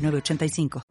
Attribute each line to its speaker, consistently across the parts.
Speaker 1: 985.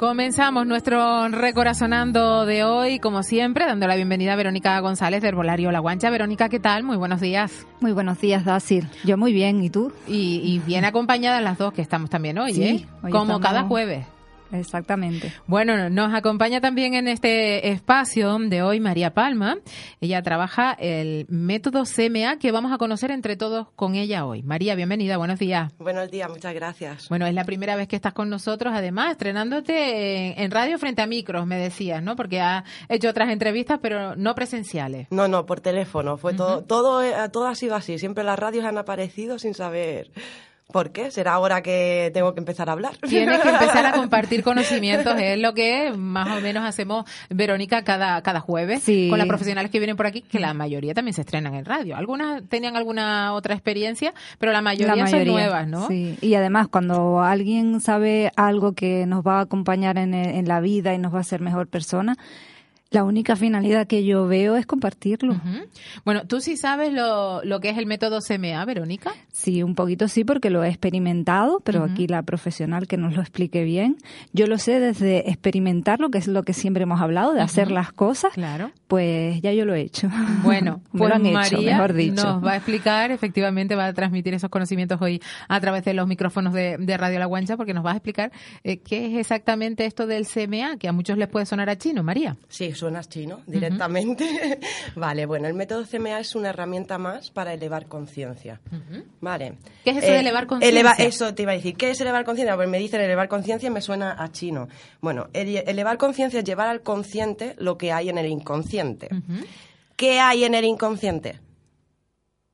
Speaker 2: Comenzamos nuestro recorazonando de hoy, como siempre, dando la bienvenida a Verónica González del Herbolario La Guancha. Verónica, ¿qué tal? Muy buenos días.
Speaker 3: Muy buenos días, Dacil. Yo muy bien, ¿y tú?
Speaker 2: Y, bien acompañadas las dos que estamos también hoy, ¿eh? como cada jueves.
Speaker 3: Exactamente.
Speaker 2: Bueno, nos acompaña también en este espacio de hoy María Palma. Ella trabaja el método CMA que vamos a conocer entre todos con ella hoy. María, bienvenida, buenos días.
Speaker 4: Buenos días, muchas gracias.
Speaker 2: Bueno, es la primera vez que estás con nosotros, además, estrenándote en, radio frente a micros, me decías, ¿no? Porque has hecho otras entrevistas, pero no presenciales.
Speaker 4: No, no, por teléfono. Fue todo, todo, eh, todo ha sido así. Siempre las radios han aparecido sin saber ¿Por qué? ¿Será ahora que tengo que empezar a hablar?
Speaker 2: Tienes que empezar a compartir conocimientos, es lo que más o menos hacemos, Verónica, cada, cada jueves con las profesionales que vienen por aquí, que la mayoría también se estrenan en radio. Algunas tenían alguna otra experiencia, pero la mayoría, son nuevas, ¿no?
Speaker 3: Sí, y además cuando alguien sabe algo que nos va a acompañar en, en la vida y nos va a hacer mejor persona, la única finalidad que yo veo es compartirlo.
Speaker 2: Bueno, ¿tú sí sabes lo, lo, que es el método CMA, Verónica?
Speaker 3: Sí, un poquito sí, porque lo he experimentado, pero aquí la profesional que nos lo explique bien. Yo lo sé desde experimentarlo, que es lo que siempre hemos hablado, de hacer las cosas.
Speaker 2: Claro.
Speaker 3: Pues ya yo lo he hecho.
Speaker 2: Bueno, pues María mejor dicho. nos va a explicar, efectivamente va a transmitir esos conocimientos hoy a través de los micrófonos de, Radio La Guancha, porque nos va a explicar eh, qué es exactamente esto del CMA, que a muchos les puede sonar a chino, María.
Speaker 4: Sí, suenas chino directamente. vale, bueno, el método CMA es una herramienta más para elevar conciencia. Vale.
Speaker 2: ¿Qué es eso de eh, elevar conciencia?
Speaker 4: eso te iba a decir. ¿Qué es elevar conciencia? Pues me dicen elevar conciencia y me suena a chino. Bueno, elevar conciencia es llevar al consciente lo que hay en el inconsciente. ¿Qué hay en el inconsciente?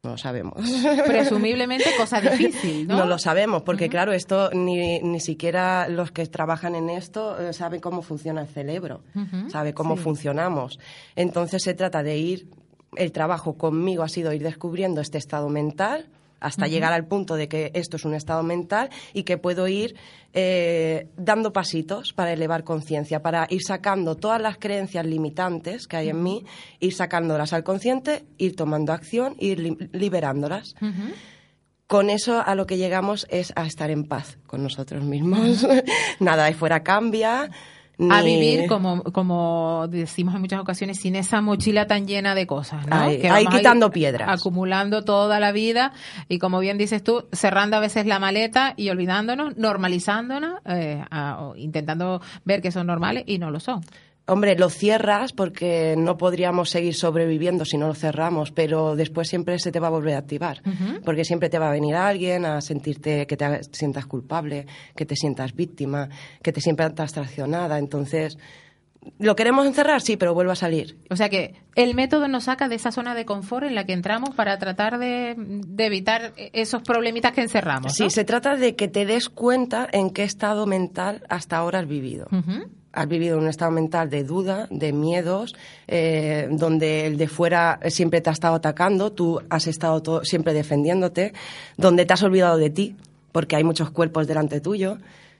Speaker 4: No lo sabemos.
Speaker 2: Presumiblemente cosa difícil, ¿no?
Speaker 4: No lo sabemos, porque claro, esto ni, ni siquiera los que trabajan en esto eh, saben cómo funciona el cerebro, sabe cómo funcionamos. Entonces se trata de ir, el trabajo conmigo ha sido ir descubriendo este estado mental, hasta llegar al punto de que esto es un estado mental y que puedo ir eh, dando pasitos para elevar conciencia, para ir sacando todas las creencias limitantes que hay en mí, ir sacándolas al consciente, ir tomando acción, ir liberándolas. Con eso a lo que llegamos es a estar en paz con nosotros mismos. Nada de fuera cambia,
Speaker 2: a vivir, como, como decimos en muchas ocasiones, sin esa mochila tan llena de cosas, ¿no?
Speaker 4: Ahí, quitando piedras.
Speaker 2: Acumulando toda la vida y, como bien dices tú, cerrando a veces la maleta y olvidándonos, normalizándonos, eh, intentando ver que son normales y no lo son.
Speaker 4: Hombre, lo cierras porque no podríamos seguir sobreviviendo si no lo cerramos, pero después siempre se te va a volver a activar, porque siempre te va a venir alguien a sentirte que te sientas culpable, que te sientas víctima, que te sientas traicionada. Entonces, ¿lo queremos encerrar? Sí, pero vuelve a salir.
Speaker 2: O sea que el método nos saca de esa zona de confort en la que entramos para tratar de, evitar esos problemitas que encerramos.
Speaker 4: Sí, se trata de que te des cuenta en qué estado mental hasta ahora has vivido has vivido un estado mental de duda, de miedos, eh, donde el de fuera siempre te ha estado atacando, tú has estado siempre defendiéndote, donde te has olvidado de ti, porque hay muchos cuerpos delante tuyo,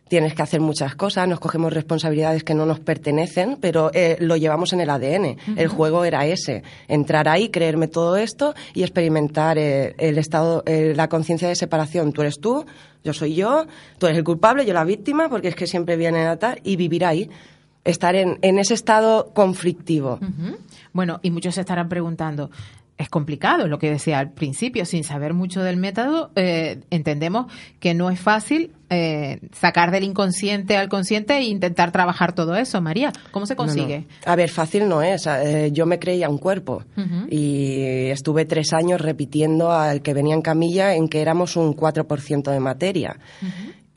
Speaker 4: tienes que hacer muchas cosas, nos cogemos responsabilidades que no nos pertenecen, pero eh, lo llevamos en el ADN. El juego era ese, entrar ahí, creerme todo esto y experimentar eh, el estado, la conciencia de separación. Tú eres tú, yo soy yo, tú eres el culpable, yo la víctima, porque es que siempre vienen a tal, y vivir ahí estar en, en, ese estado conflictivo.
Speaker 2: Bueno, y muchos se estarán preguntando, es complicado, lo que decía al principio, sin saber mucho del método, eh, entendemos que no es fácil eh, sacar del inconsciente al consciente e intentar trabajar todo eso. María, ¿cómo se consigue?
Speaker 4: A ver, fácil no es. Eh, yo me creía un cuerpo y estuve tres años repitiendo al que venía en camilla en que éramos un 4% de materia.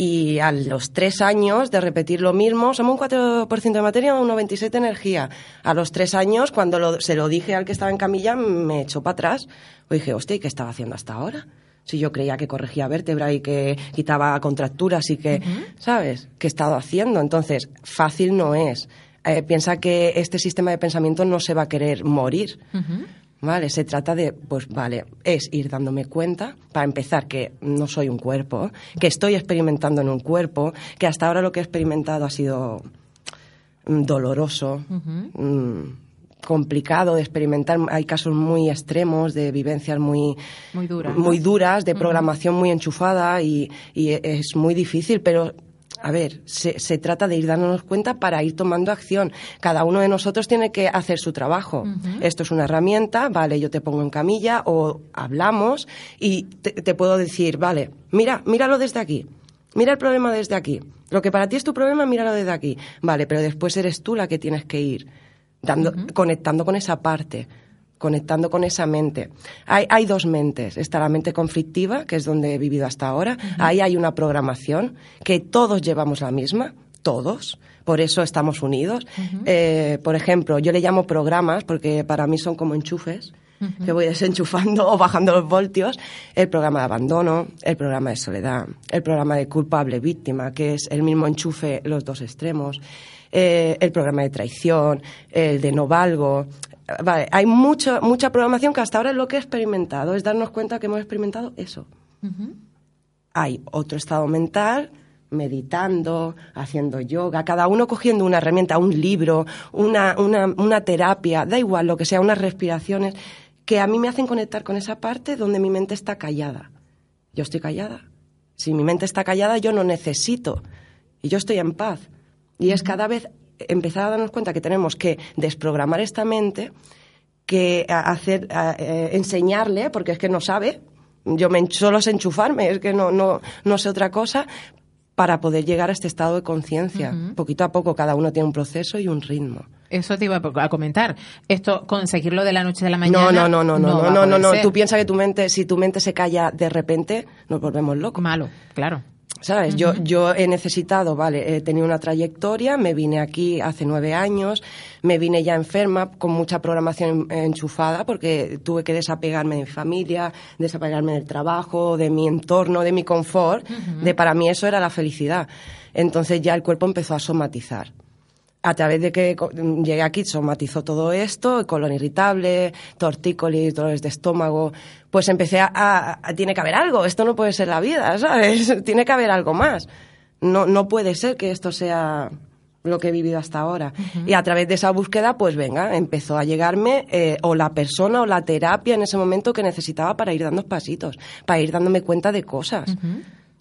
Speaker 4: Y a los tres años de repetir lo mismo, somos un 4% de materia, un 97% de energía. A los tres años, cuando se lo dije al que estaba en camilla, me echó para atrás. Pues dije, hostia, ¿y qué estaba haciendo hasta ahora? Si yo creía que corregía vértebra y que quitaba contracturas y que, ¿sabes? ¿Qué he estado haciendo? Entonces, fácil no es. Eh, piensa que este sistema de pensamiento no se va a querer morir. ¿Vale? Se trata de, pues vale, es ir dándome cuenta, para empezar, que no soy un cuerpo, que estoy experimentando en un cuerpo, que hasta ahora lo que he experimentado ha sido mm, doloroso, mm, complicado de experimentar. Hay casos muy extremos de vivencias muy,
Speaker 2: muy, duras,
Speaker 4: muy duras de programación muy enchufada y, y es muy difícil, pero a ver, se, se, trata de ir dándonos cuenta para ir tomando acción. Cada uno de nosotros tiene que hacer su trabajo. Esto es una herramienta, vale, yo te pongo en camilla o hablamos y te, puedo decir, vale, mira, míralo desde aquí. Mira el problema desde aquí. Lo que para ti es tu problema, míralo desde aquí. Vale, pero después eres tú la que tienes que ir dando, conectando con esa parte conectando con esa mente. Hay, hay, dos mentes. Está la mente conflictiva, que es donde he vivido hasta ahora. Ahí hay una programación que todos llevamos la misma, todos. Por eso estamos unidos. Eh, por ejemplo, yo le llamo programas porque para mí son como enchufes que voy desenchufando o bajando los voltios, el programa de abandono, el programa de soledad, el programa de culpable víctima, que es el mismo enchufe los dos extremos, eh, el programa de traición, el de no valgo, vale, hay mucha, mucha programación que hasta ahora es lo que he experimentado, es darnos cuenta que hemos experimentado eso. Hay otro estado mental, meditando, haciendo yoga, cada uno cogiendo una herramienta, un libro, una, una, una terapia, da igual lo que sea, unas respiraciones, que a mí me hacen conectar con esa parte donde mi mente está callada. Yo estoy callada. Si mi mente está callada, yo no necesito. Y yo estoy en paz. Y es cada vez empezar a darnos cuenta que tenemos que desprogramar esta mente, que hacer, eh, enseñarle, porque es que no sabe, yo me, solo sé enchufarme, es que no, no, no sé otra cosa, para poder llegar a este estado de conciencia. Poquito a poco, cada uno tiene un proceso y un ritmo.
Speaker 2: Eso te iba a comentar. Esto, conseguirlo de la noche a la mañana.
Speaker 4: No, no, no, no, no, no, no, no, Tú piensas que tu mente, si tu mente se calla de repente, nos volvemos locos.
Speaker 2: Malo, claro.
Speaker 4: ¿Sabes? yo, yo he necesitado, vale, he tenido una trayectoria, me vine aquí hace nueve años, me vine ya enferma con mucha programación enchufada porque tuve que desapegarme de mi familia, desapegarme del trabajo, de mi entorno, de mi confort, de para mí eso era la felicidad. Entonces ya el cuerpo empezó a somatizar a través de que llegué aquí, somatizó todo esto, colon irritable, tortícolis, dolores de estómago, pues empecé a, tiene que haber algo, esto no puede ser la vida, ¿sabes? tiene que haber algo más. No, no puede ser que esto sea lo que he vivido hasta ahora. Y a través de esa búsqueda, pues venga, empezó a llegarme eh, o la persona o la terapia en ese momento que necesitaba para ir dando pasitos, para ir dándome cuenta de cosas.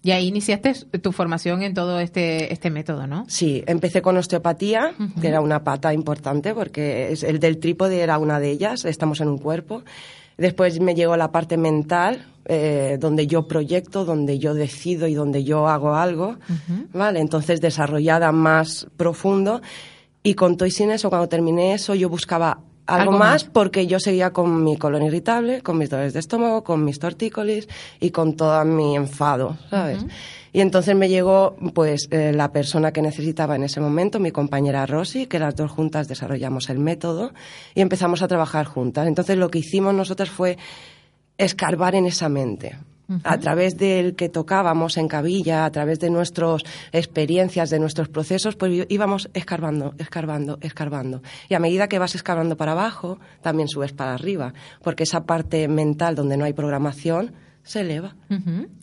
Speaker 2: Y ahí iniciaste tu formación en todo este, este método, ¿no?
Speaker 4: Sí, empecé con osteopatía, que era una pata importante porque es, el del trípode era una de ellas, estamos en un cuerpo. Después me llegó la parte mental, eh, donde yo proyecto, donde yo decido y donde yo hago algo, ¿vale? Entonces desarrollada más profundo. Y con todo y sin eso, cuando terminé eso, yo buscaba algo, más, porque yo seguía con mi colon irritable, con mis dolores de estómago, con mis tortícolis y con todo mi enfado, ¿sabes? Y entonces me llegó, pues, eh, la persona que necesitaba en ese momento, mi compañera Rosy, que las dos juntas desarrollamos el método y empezamos a trabajar juntas. Entonces lo que hicimos nosotros fue escarbar en esa mente a través del que tocábamos en cabilla, a través de nuestras experiencias, de nuestros procesos, pues íbamos escarbando, escarbando, escarbando. Y a medida que vas escarbando para abajo, también subes para arriba, porque esa parte mental donde no hay programación se eleva,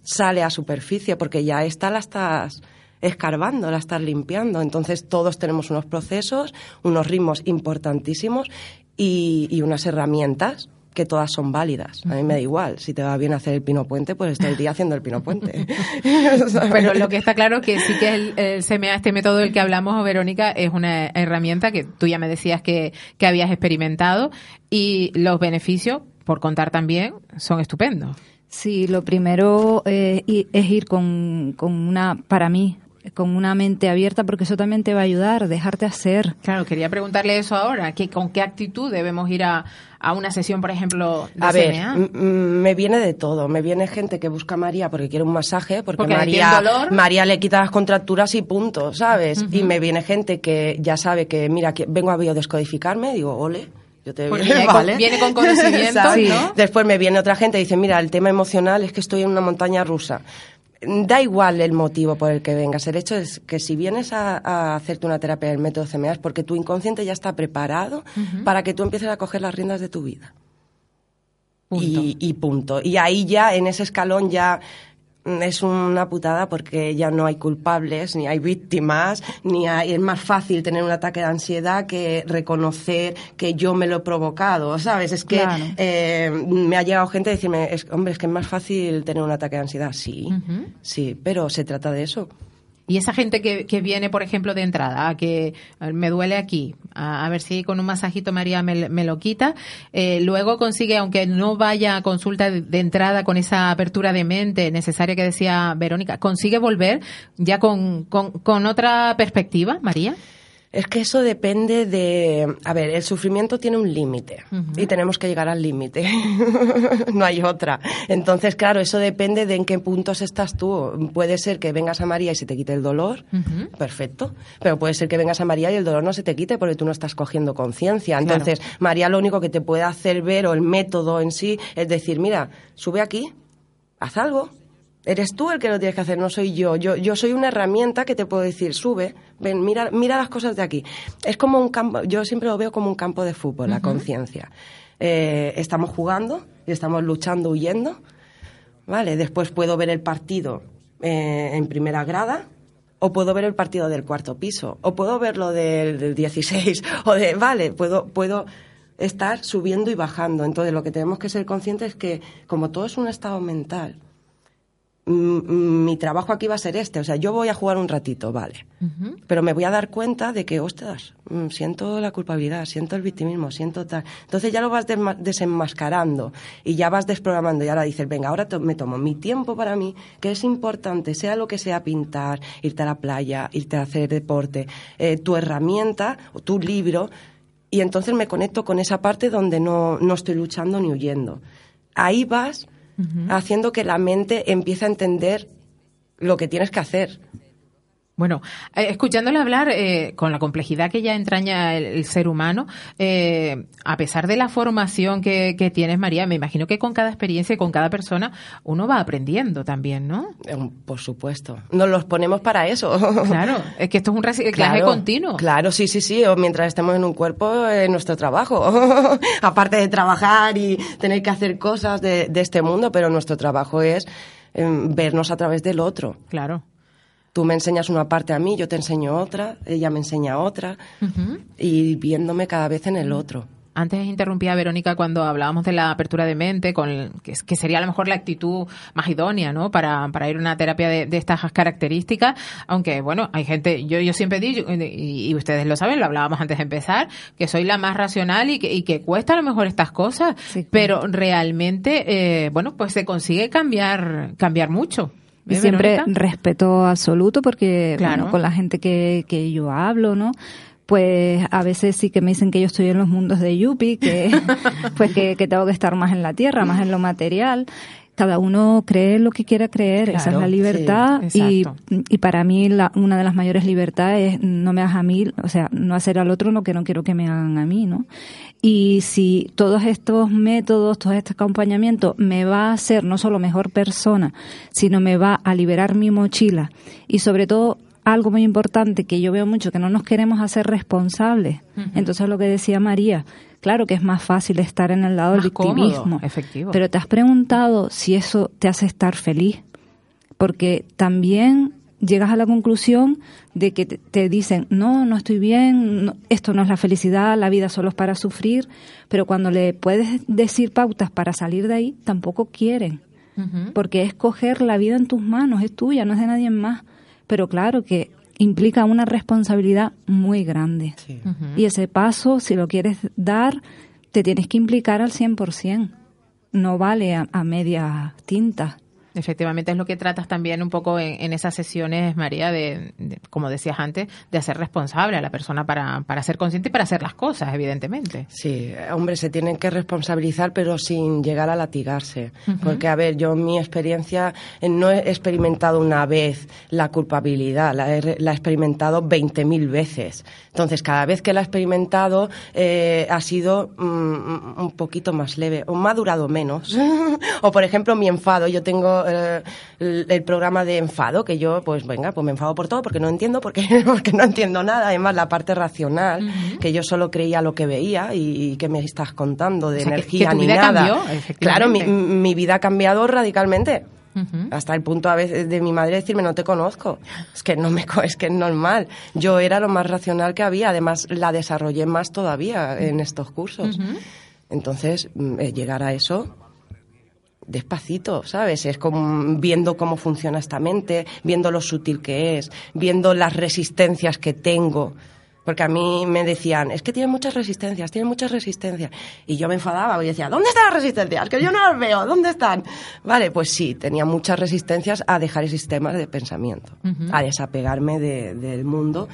Speaker 4: sale a superficie, porque ya está la estás escarbando, la estás limpiando. Entonces todos tenemos unos procesos, unos ritmos importantísimos y unas herramientas que todas son válidas. A mí me da igual. Si te va bien hacer el pino puente, pues estoy el día haciendo el pino puente.
Speaker 2: Pero lo que está claro que sí que el, el, CMA, este método del que hablamos, Verónica, es una herramienta que tú ya me decías que, que habías experimentado y los beneficios, por contar también, son estupendos.
Speaker 3: Sí, lo primero eh, es ir con, con una, para mí, con una mente abierta porque eso también te va a ayudar, dejarte hacer.
Speaker 2: Claro, quería preguntarle eso ahora, que, ¿con qué actitud debemos ir a, a una sesión, por ejemplo, de
Speaker 4: A ver, m- me viene de todo. Me viene gente que busca a María porque quiere un masaje, porque, María,
Speaker 2: dolor.
Speaker 4: María le quita las contracturas y punto, ¿sabes? Y me viene gente que ya sabe que, mira, que vengo a biodescodificarme, digo, ole. Yo te
Speaker 2: Porque viene con- viene con conocimiento. ¿no?
Speaker 4: Después me viene otra gente y dice, mira, el tema emocional es que estoy en una montaña rusa. Da igual el motivo por el que vengas. El hecho es que si vienes a, a hacerte una terapia del método CMA es porque tu inconsciente ya está preparado para que tú empieces a coger las riendas de tu vida.
Speaker 2: Punto.
Speaker 4: Y, y punto. Y ahí ya, en ese escalón ya es una putada porque ya no hay culpables, ni hay víctimas, ni hay, es más fácil tener un ataque de ansiedad que reconocer que yo me lo he provocado, ¿sabes? Es que
Speaker 3: Claro.
Speaker 4: eh, me ha llegado gente a decirme, es, hombre, es que es más fácil tener un ataque de ansiedad. Sí, sí, pero se trata de eso.
Speaker 2: Y esa gente que, que viene, por ejemplo, de entrada, a que a ver, me duele aquí, a, a ver si con un masajito María me, lo quita, eh, luego consigue, aunque no vaya a consulta de, entrada con esa apertura de mente necesaria que decía Verónica, consigue volver ya con, con otra perspectiva, María.
Speaker 4: Es que eso depende de... A ver, el sufrimiento tiene un límite y tenemos que llegar al límite. no hay otra. Entonces, claro, eso depende de en qué puntos estás tú. Puede ser que vengas a María y se te quite el dolor, perfecto. Pero puede ser que vengas a María y el dolor no se te quite porque tú no estás cogiendo conciencia.
Speaker 2: Claro.
Speaker 4: Entonces, María lo único que te puede hacer ver o el método en sí es decir, mira, sube aquí, haz algo. Eres tú el que lo tienes que hacer, no soy yo. Yo, yo soy una herramienta que te puedo decir, sube, ven, mira, mira las cosas de aquí. Es como un campo, yo siempre lo veo como un campo de fútbol, la conciencia. Eh, estamos jugando y estamos luchando, huyendo. Vale, después puedo ver el partido eh, en primera grada o puedo ver el partido del cuarto piso o puedo verlo del, del 16 o de, vale, puedo, puedo estar subiendo y bajando. Entonces lo que tenemos que ser conscientes es que como todo es un estado mental, mi trabajo aquí va a ser este. O sea, yo voy a jugar un ratito, vale. Pero me voy a dar cuenta de que, ostras, mm, siento la culpabilidad, siento el victimismo, siento tal. Entonces ya lo vas desenmascarando y ya vas desprogramando. Y ahora dices, venga, ahora to- me tomo mi tiempo para mí, que es importante, sea lo que sea pintar, irte a la playa, irte a hacer deporte, eh, tu herramienta o tu libro. Y entonces me conecto con esa parte donde no, no estoy luchando ni huyendo. Ahí vas haciendo que la mente empiece a entender lo que tienes que hacer.
Speaker 2: Bueno, eh, escuchándole hablar eh, con la complejidad que ya entraña el, el ser humano, eh, a pesar de la formación que, que tienes, María, me imagino que con cada experiencia y con cada persona uno va aprendiendo también, ¿no?
Speaker 4: Eh, Por supuesto. Nos los ponemos para eso.
Speaker 2: Claro, es que esto es un reciclaje
Speaker 4: Claro,
Speaker 2: continuo.
Speaker 4: Claro, sí, sí, sí. O mientras estemos en un cuerpo, es nuestro trabajo. Aparte de trabajar y tener que hacer cosas de, de este mundo, pero nuestro trabajo es em, vernos a través del otro.
Speaker 2: Claro.
Speaker 4: Tú me enseñas una parte a mí, yo te enseño otra, ella me enseña otra, y viéndome cada vez en el otro.
Speaker 2: Antes interrumpía a Verónica cuando hablábamos de la apertura de mente, con que, sería a lo mejor la actitud más idónea, ¿no? Para, para ir a una terapia de, de estas características. Aunque, bueno, hay gente, yo, yo siempre digo, y, y ustedes lo saben, lo hablábamos antes de empezar, que soy la más racional y que, y que cuesta a lo mejor estas cosas,
Speaker 3: Sí, claro.
Speaker 2: pero realmente, eh, bueno, pues se consigue cambiar, cambiar mucho.
Speaker 3: Y
Speaker 2: ¿Eh,
Speaker 3: siempre respeto absoluto porque
Speaker 2: Claro.
Speaker 3: bueno, con la gente que, que yo hablo, ¿no? Pues a veces sí que me dicen que yo estoy en los mundos de Yupi, que pues que, que tengo que estar más en la tierra, más en lo material. Cada uno cree lo que quiera creer, esa es la libertad
Speaker 2: sí,
Speaker 3: y, y para mí la, una de las mayores libertades es no me hagas a mí, o sea, no hacer al otro lo que no quiero que me hagan a mí, ¿no? Y si todos estos métodos, todo este acompañamiento me va a hacer no solo mejor persona, sino me va a liberar mi mochila y sobre todo algo muy importante que yo veo mucho, que no nos queremos hacer responsables. Entonces lo que decía María, claro que es más fácil estar en el lado del
Speaker 2: cómodo,
Speaker 3: victimismo,
Speaker 2: efectivo.
Speaker 3: pero te has preguntado si eso te hace estar feliz, porque también llegas a la conclusión de que te, dicen, no, no estoy bien, no- esto no es la felicidad, la vida solo es para sufrir, pero cuando le puedes decir pautas para salir de ahí, tampoco quieren, porque es coger la vida en tus manos, es tuya, no es de nadie más, pero claro que implica una responsabilidad muy grande. Y ese paso, si lo quieres dar, te tienes que implicar al 100%. No vale a, a medias tintas.
Speaker 2: Efectivamente es lo que tratas también un poco en, esas sesiones, María, de, como decías antes, de hacer responsable a la persona para, para ser consciente y para hacer las cosas, evidentemente.
Speaker 4: Sí, hombre, se tienen que responsabilizar, pero sin llegar a latigarse. Porque, a ver, yo en mi experiencia eh, no he experimentado una vez la culpabilidad, la he, la he experimentado 20.000 veces. Entonces, cada vez que la he experimentado eh, ha sido mm, un poquito más leve, o me ha durado menos. o, por ejemplo, mi enfado. Yo tengo eh, el, programa de enfado, que yo, pues venga, pues me enfado por todo porque no entiendo, porque, porque no entiendo nada. Además, la parte racional, que yo solo creía lo que veía y, que me estás contando de energía ni nada. claro, mi, mi vida ha cambiado radicalmente. Hasta el punto a veces de mi madre decirme no te conozco. Es que no me es que es normal. Yo era lo más racional que había. Además la desarrollé más todavía en estos cursos. Entonces mm, eh, llegar a eso despacito, ¿sabes? Es como viendo cómo funciona esta mente, viendo lo sutil que es, viendo las resistencias que tengo. Porque a mí me decían, es que tiene muchas resistencias, tiene muchas resistencias. Y yo me enfadaba y decía, ¿dónde están las resistencias? Que yo no las veo, ¿dónde están? Vale, pues sí, tenía muchas resistencias a dejar el sistema de pensamiento, a desapegarme del mundo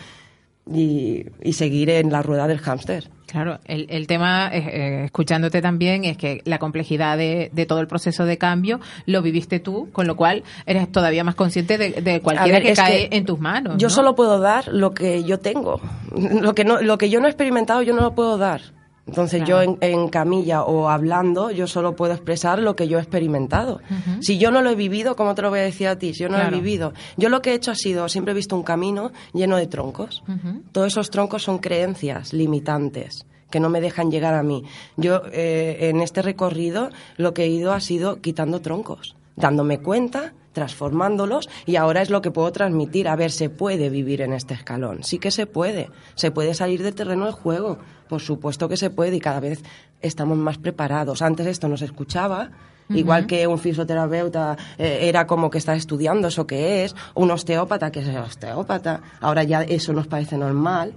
Speaker 4: y, seguir en la rueda del hámster.
Speaker 2: Claro, el, el tema, eh, eh, escuchándote también, es que la complejidad de, todo el proceso de cambio lo viviste tú, con lo cual eres todavía más consciente de, cualquiera que cae en tus manos.
Speaker 4: Yo solo puedo dar lo que yo tengo. Lo que, no, lo que yo no he experimentado, yo no lo puedo dar. Entonces yo en, camilla o hablando, yo solo puedo expresar lo que yo he experimentado. Si yo no lo he vivido, ¿cómo te lo voy a decir a ti? Si yo no lo he vivido. Yo lo que he hecho ha sido, siempre he visto un camino lleno de troncos. Todos esos troncos son creencias limitantes que no me dejan llegar a mí. Yo eh, en este recorrido lo que he ido ha sido quitando troncos, dándome cuenta transformándolos y ahora es lo que puedo transmitir. A ver, se puede vivir en este escalón, sí que se puede, se puede salir del terreno del juego, por supuesto que se puede y cada vez estamos más preparados. Antes esto no se escuchaba, Igual que un fisioterapeuta eh, era como que está estudiando eso que es, un osteópata que es osteópata, ahora ya eso nos parece normal.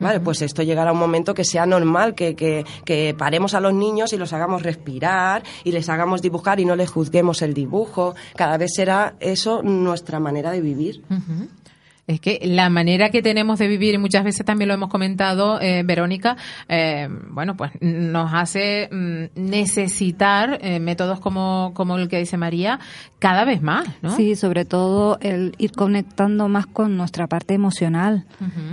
Speaker 4: Vale, pues esto llegará un momento que sea normal, que, que, que, paremos a los niños y los hagamos respirar y les hagamos dibujar y no les juzguemos el dibujo. Cada vez será eso nuestra manera de vivir.
Speaker 2: Es que la manera que tenemos de vivir, y muchas veces también lo hemos comentado, eh, Verónica, eh, bueno, pues nos hace mm, necesitar eh, métodos como, como el que dice María cada vez más, ¿no?
Speaker 3: Sí, sobre todo el ir conectando más con nuestra parte emocional,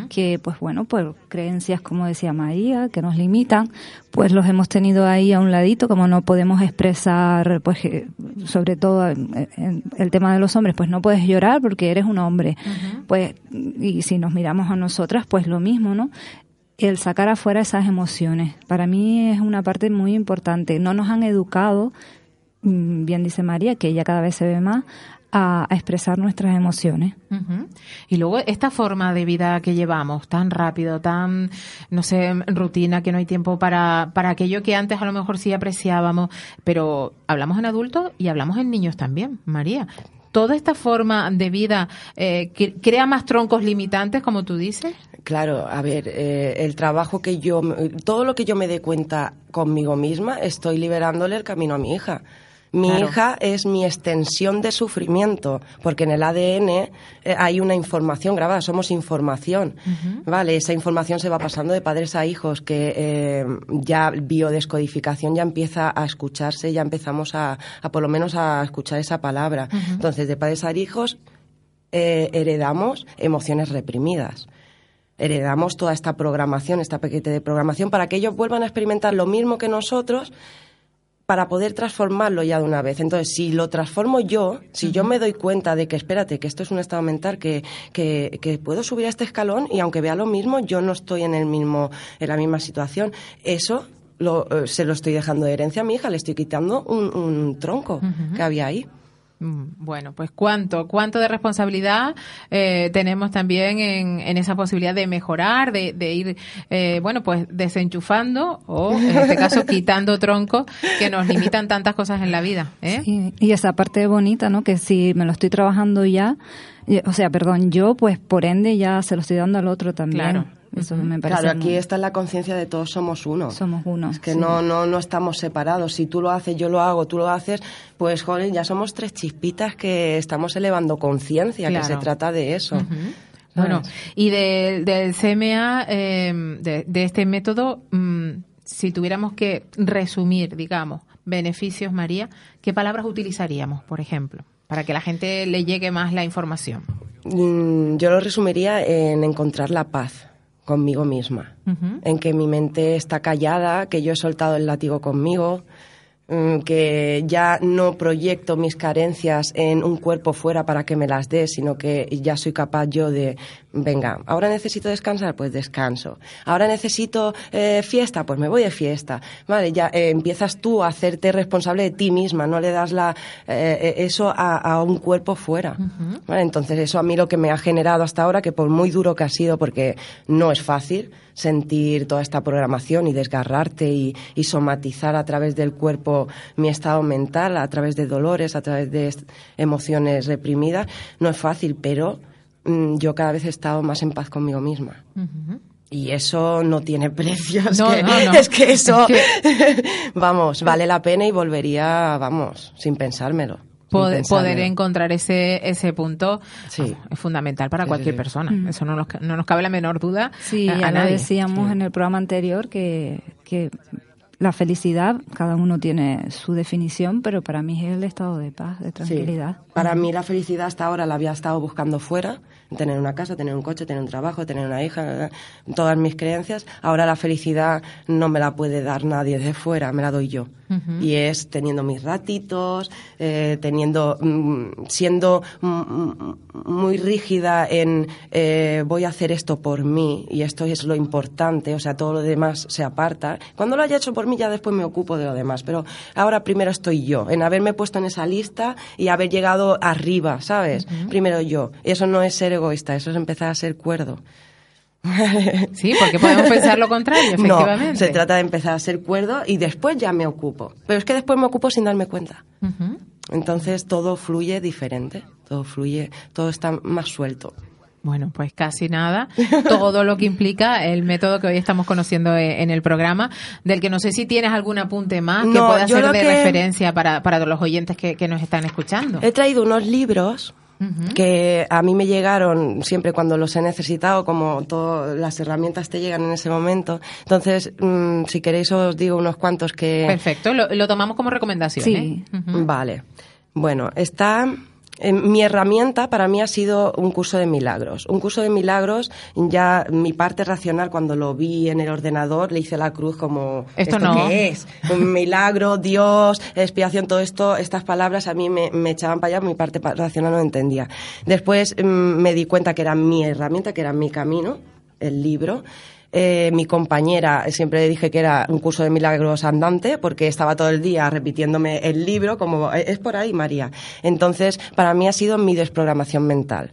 Speaker 3: que pues bueno, pues creencias, como decía María, que nos limitan, pues los hemos tenido ahí a un ladito, como no podemos expresar, pues sobre todo el tema de los hombres, pues no puedes llorar porque eres un hombre, pues y si nos miramos a nosotras, pues lo mismo, ¿no? El sacar afuera esas emociones. Para mí es una parte muy importante. No nos han educado, mm, bien dice María, que ella cada vez se ve más, a, expresar nuestras emociones.
Speaker 2: Y luego esta forma de vida que llevamos, tan rápido, tan, no sé, rutina, que no hay tiempo para, para aquello que antes a lo mejor sí apreciábamos, pero hablamos en adultos y hablamos en niños también, María toda esta forma de vida eh, crea más troncos limitantes, como tú dices?
Speaker 4: Claro, a ver, eh, el trabajo que yo, todo lo que yo me dé cuenta conmigo misma, estoy liberándole el camino a mi hija. Mi hija es mi extensión de sufrimiento, porque en el ADN eh, hay una información grabada, somos información, ¿vale? Esa información se va pasando de padres a hijos, que eh, ya biodescodificación ya empieza a escucharse, ya empezamos a, por lo menos a escuchar esa palabra. Entonces, de padres a hijos eh, heredamos emociones reprimidas heredamos toda esta programación, esta paquete de programación, para que ellos vuelvan a experimentar lo mismo que nosotros, para poder transformarlo ya de una vez. Entonces, si lo transformo yo, si yo me doy cuenta de que, espérate, que esto es un estado mental, que, que, que, puedo subir a este escalón y aunque vea lo mismo, yo no estoy en, el mismo, en la misma situación, eso lo, eh, se lo estoy dejando de herencia a mi hija, le estoy quitando un, tronco que había ahí.
Speaker 2: Mm, bueno, pues cuánto, cuánto de responsabilidad eh, tenemos también en, en, esa posibilidad de mejorar, de, de ir, eh, bueno, pues desenchufando o en este caso quitando troncos que nos limitan tantas cosas en la vida. ¿eh?
Speaker 3: y esa parte bonita, ¿no? Que si me lo estoy trabajando ya, o sea, perdón, yo, pues por ende ya se lo estoy dando al otro también. Eso me parece
Speaker 4: Claro, aquí
Speaker 3: muy-
Speaker 4: está la conciencia de todos somos uno.
Speaker 3: Somos uno,
Speaker 4: Es que
Speaker 3: sí.
Speaker 4: no, no, no estamos separados. Si tú lo haces, yo lo hago, tú lo haces, pues, joder, ya somos tres chispitas que estamos elevando conciencia, que se trata de eso.
Speaker 2: Bueno, y de- del CMA, eh, de, de este método, mm, si tuviéramos que resumir, digamos, beneficios, María, ¿qué palabras utilizaríamos, por ejemplo, para que la gente le llegue más la información?
Speaker 4: Mm, Yo lo resumiría en encontrar la paz conmigo misma, en que mi mente está callada, que yo he soltado el látigo conmigo, que ya no proyecto mis carencias en un cuerpo fuera para que me las dé, sino que ya soy capaz yo de, venga, ahora necesito descansar, pues descanso. Ahora necesito eh, fiesta, pues me voy de fiesta. Vale, ya eh, empiezas tú a hacerte responsable de ti misma, no le das la, eh, eso a, a un cuerpo fuera. Vale, entonces eso a mí lo que me ha generado hasta ahora, que por muy duro que ha sido, porque no es fácil sentir toda esta programación y desgarrarte y, y somatizar a través del cuerpo mi estado mental, a través de dolores, a través de emociones reprimidas, no es fácil, pero mm, yo cada vez he estado más en paz conmigo misma. Y eso no tiene precio. Es,
Speaker 2: No,
Speaker 4: que,
Speaker 2: no, no.
Speaker 4: es que eso,
Speaker 2: Es
Speaker 4: vamos, vale la pena y volvería, vamos, sin pensármelo.
Speaker 2: Poder, poder encontrar ese, ese punto
Speaker 4: Sí.
Speaker 2: vamos, es fundamental para
Speaker 4: Sí,
Speaker 2: cualquier
Speaker 4: sí.
Speaker 2: persona. Eso no nos, no nos cabe la menor duda.
Speaker 3: Sí,
Speaker 2: a, a
Speaker 3: ya lo decíamos
Speaker 4: Sí.
Speaker 3: en el programa anterior que, que la felicidad, cada uno tiene su definición, pero para mí es el estado de paz, de
Speaker 4: Sí.
Speaker 3: tranquilidad.
Speaker 4: Para mí la felicidad hasta ahora la había estado buscando fuera, tener una casa, tener un coche, tener un trabajo, tener una hija, todas mis creencias. Ahora la felicidad no me la puede dar nadie de fuera, me la doy yo. Y es teniendo mis ratitos, eh, teniendo, mm, siendo mm, mm, muy rígida en eh, voy a hacer esto por mí y esto es lo importante, o sea, todo lo demás se aparta. Cuando lo haya hecho por mí ya después me ocupo de lo demás, pero ahora primero estoy yo, en haberme puesto en esa lista y haber llegado arriba, ¿sabes? Primero yo. Y eso no es ser egoísta, eso es empezar a ser cuerdo.
Speaker 2: Sí, porque podemos pensar lo contrario, efectivamente.
Speaker 4: No, se trata de empezar a ser cuerdo y después ya me ocupo. Pero es que después me ocupo sin darme cuenta. Entonces todo fluye diferente, todo fluye, todo está más suelto.
Speaker 2: Bueno, pues casi nada. Todo lo que implica el método que hoy estamos conociendo e- en el programa, del que no sé si tienes algún apunte más que pueda ser de referencia para, para los oyentes que, que nos están escuchando.
Speaker 4: He traído unos libros Que a mí me llegaron siempre cuando los he necesitado, como todas las herramientas te llegan en ese momento. Entonces, mm, si queréis os digo unos cuantos que...
Speaker 2: Perfecto, lo, lo tomamos como recomendación.
Speaker 3: Sí.
Speaker 2: ¿eh?
Speaker 4: Vale. Bueno, está. Eh, mi herramienta para mí ha sido un curso de milagros. Un curso de milagros, ya mi parte racional cuando lo vi en el ordenador le hice la cruz como
Speaker 2: Esto no.
Speaker 4: qué es? Un milagro, Dios, expiación, todo esto, estas palabras a mí me, me echaban para allá, mi parte pa- racional no entendía. Después mm, me di cuenta que era mi herramienta, que era mi camino, el libro. Eh, mi compañera, eh, siempre le dije que era un curso de milagros andante, porque estaba todo el día repitiéndome el libro, como "Eh, es por ahí, María. Entonces, para mí ha sido mi desprogramación mental.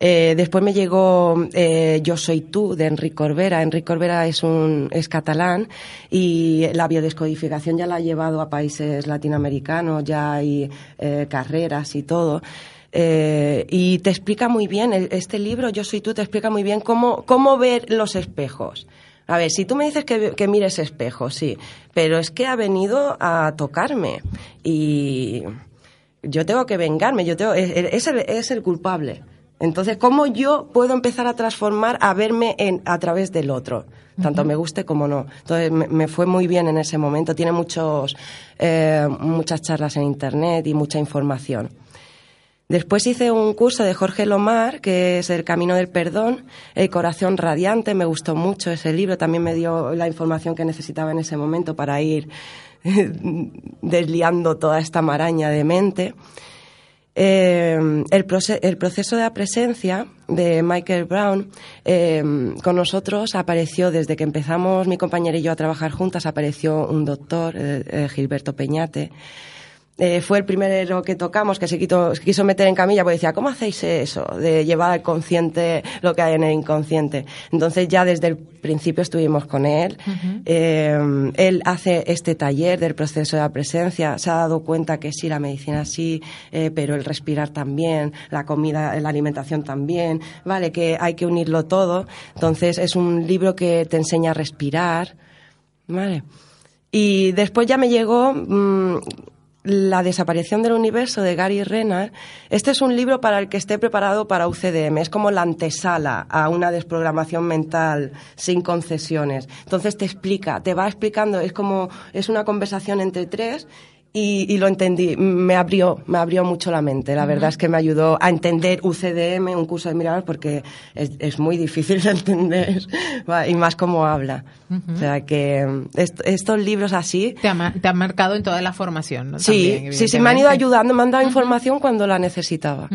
Speaker 4: Eh, después me llegó eh, Yo soy tú de Enric Corbera. Enric Corbera es un es catalán y la biodescodificación ya la ha llevado a países latinoamericanos, ya hay eh, carreras y todo. Eh, y te explica muy bien, el- este libro Yo soy tú te explica muy bien cómo, cómo ver los espejos. A ver, si tú me dices que, que mires espejos, sí, pero es que ha venido a tocarme y yo tengo que vengarme, yo tengo, es, es el, es el culpable. Entonces, ¿cómo yo puedo empezar a transformar, a verme en, a través del otro? Tanto me guste como no. Entonces, me, me fue muy bien en ese momento. Tiene muchos, eh, muchas charlas en Internet y mucha información. Después hice un curso de Jorge Lomar, que es El Camino del Perdón, El Corazón Radiante. Me gustó mucho ese libro. También me dio la información que necesitaba en ese momento para ir desliando toda esta maraña de mente. Eh, el, proce- el proceso de la presencia de Michael Brown eh, con nosotros apareció desde que empezamos mi compañera y yo a trabajar juntas apareció un doctor eh, eh, Gilberto Peñate eh, fue el primero que tocamos, que se quiso meter en camilla, porque decía, ¿cómo hacéis eso de llevar al consciente lo que hay en el inconsciente? Entonces ya desde el principio estuvimos con él. Eh, él hace este taller del proceso de la presencia, se ha dado cuenta que sí, la medicina sí, eh, pero el respirar también, la comida, la alimentación también, ¿vale? Que hay que unirlo todo. Entonces es un libro que te enseña a respirar, ¿vale? Y después ya me llegó... Mm, la desaparición del universo de Gary Renard, este es un libro para el que esté preparado para UCDM. Es como la antesala a una desprogramación mental sin concesiones. Entonces te explica, te va explicando, es como, es una conversación entre tres y, lo entendí, me abrió, me abrió mucho la mente. La verdad es que me ayudó a entender UCDM, un curso de milagros, porque es, muy difícil de entender y más cómo habla. O sea que estos libros así...
Speaker 2: Te, han marcado en toda la formación, ¿no?
Speaker 4: Sí, sí, sí, me han ido ayudando, me han dado información cuando la necesitaba.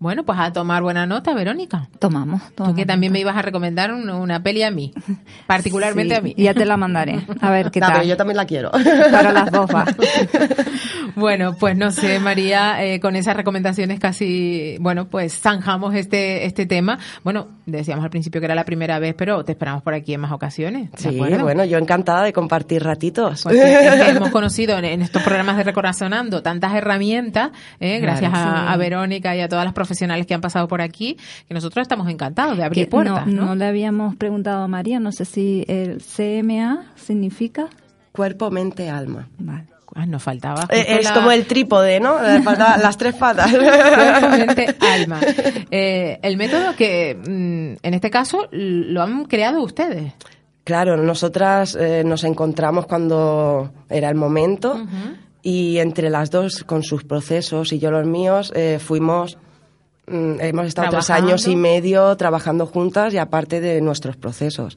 Speaker 2: Bueno, pues a tomar buena nota, Verónica.
Speaker 3: Tomamos.
Speaker 2: Tú que también me ibas a recomendar una peli a mí, particularmente a mí.
Speaker 3: Ya te la mandaré. A ver qué tal.
Speaker 4: Pero yo también la quiero.
Speaker 3: Para las dos va.
Speaker 2: bueno, pues no sé, María, eh, con esas recomendaciones casi, bueno, pues zanjamos este, este tema. Bueno, decíamos al principio que era la primera vez, pero te esperamos por aquí en más ocasiones.
Speaker 4: sí, bueno, yo encantada de compartir ratitos.
Speaker 2: Pues hemos conocido en, estos programas de Recorazonando tantas herramientas, eh, gracias a, a Verónica y a todas las profesionales profesionales que han pasado por aquí, que nosotros estamos encantados de abrir puertas.
Speaker 3: No, ¿no? le habíamos preguntado a María, no sé si el CMA significa.
Speaker 4: Cuerpo, mente, alma.
Speaker 2: Vale. Ah, nos faltaba.
Speaker 4: Eh, es como el trípode, ¿no? las tres patas.
Speaker 2: Cuerpo, mente, alma. Eh, el método que, mm, en este caso, lo han creado ustedes.
Speaker 4: Claro, nosotras eh, nos encontramos cuando era el momento y entre las dos, con sus procesos y yo los míos, fuimos hemos estado tres años y medio trabajando juntas y aparte de nuestros procesos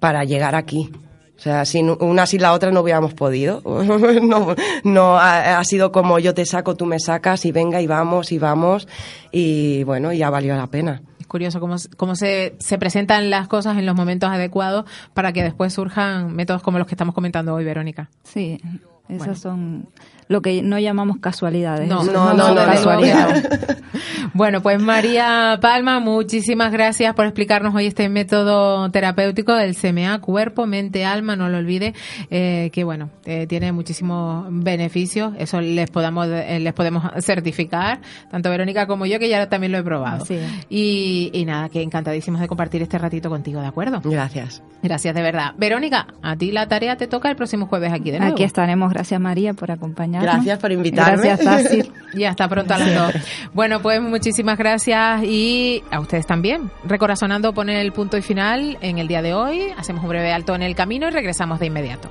Speaker 4: para llegar aquí. O sea, sin una sin la otra no hubiéramos podido. no, no ha, sido como yo te saco, tú me sacas y venga y vamos y vamos y bueno, ya valió la pena.
Speaker 2: Es curioso cómo, cómo se, se presentan las cosas en los momentos adecuados para que después surjan métodos como los que estamos comentando hoy, Verónica.
Speaker 3: Sí, esas son lo que no llamamos casualidades.
Speaker 2: No, no, no, casualidades. bueno, pues María Palma, muchísimas gracias por explicarnos hoy este método terapéutico del CMA, cuerpo, mente, alma, no lo olvide, eh, que bueno, eh, tiene muchísimos beneficios, eso les podamos, eh, les podemos certificar, tanto Verónica como yo, que ya también lo he probado. Y, y nada, que encantadísimos de compartir este ratito contigo, ¿de acuerdo?
Speaker 4: Gracias.
Speaker 2: Gracias de verdad. Verónica, a ti la tarea te toca el próximo jueves aquí de nuevo.
Speaker 3: Aquí estaremos Gracias María por acompañarnos.
Speaker 4: Gracias por invitarme.
Speaker 3: Gracias
Speaker 2: y hasta pronto a las dos. Bueno, pues muchísimas gracias y a ustedes también. Recorazonando poner el punto y final en el día de hoy. Hacemos un breve alto en el camino y regresamos de inmediato.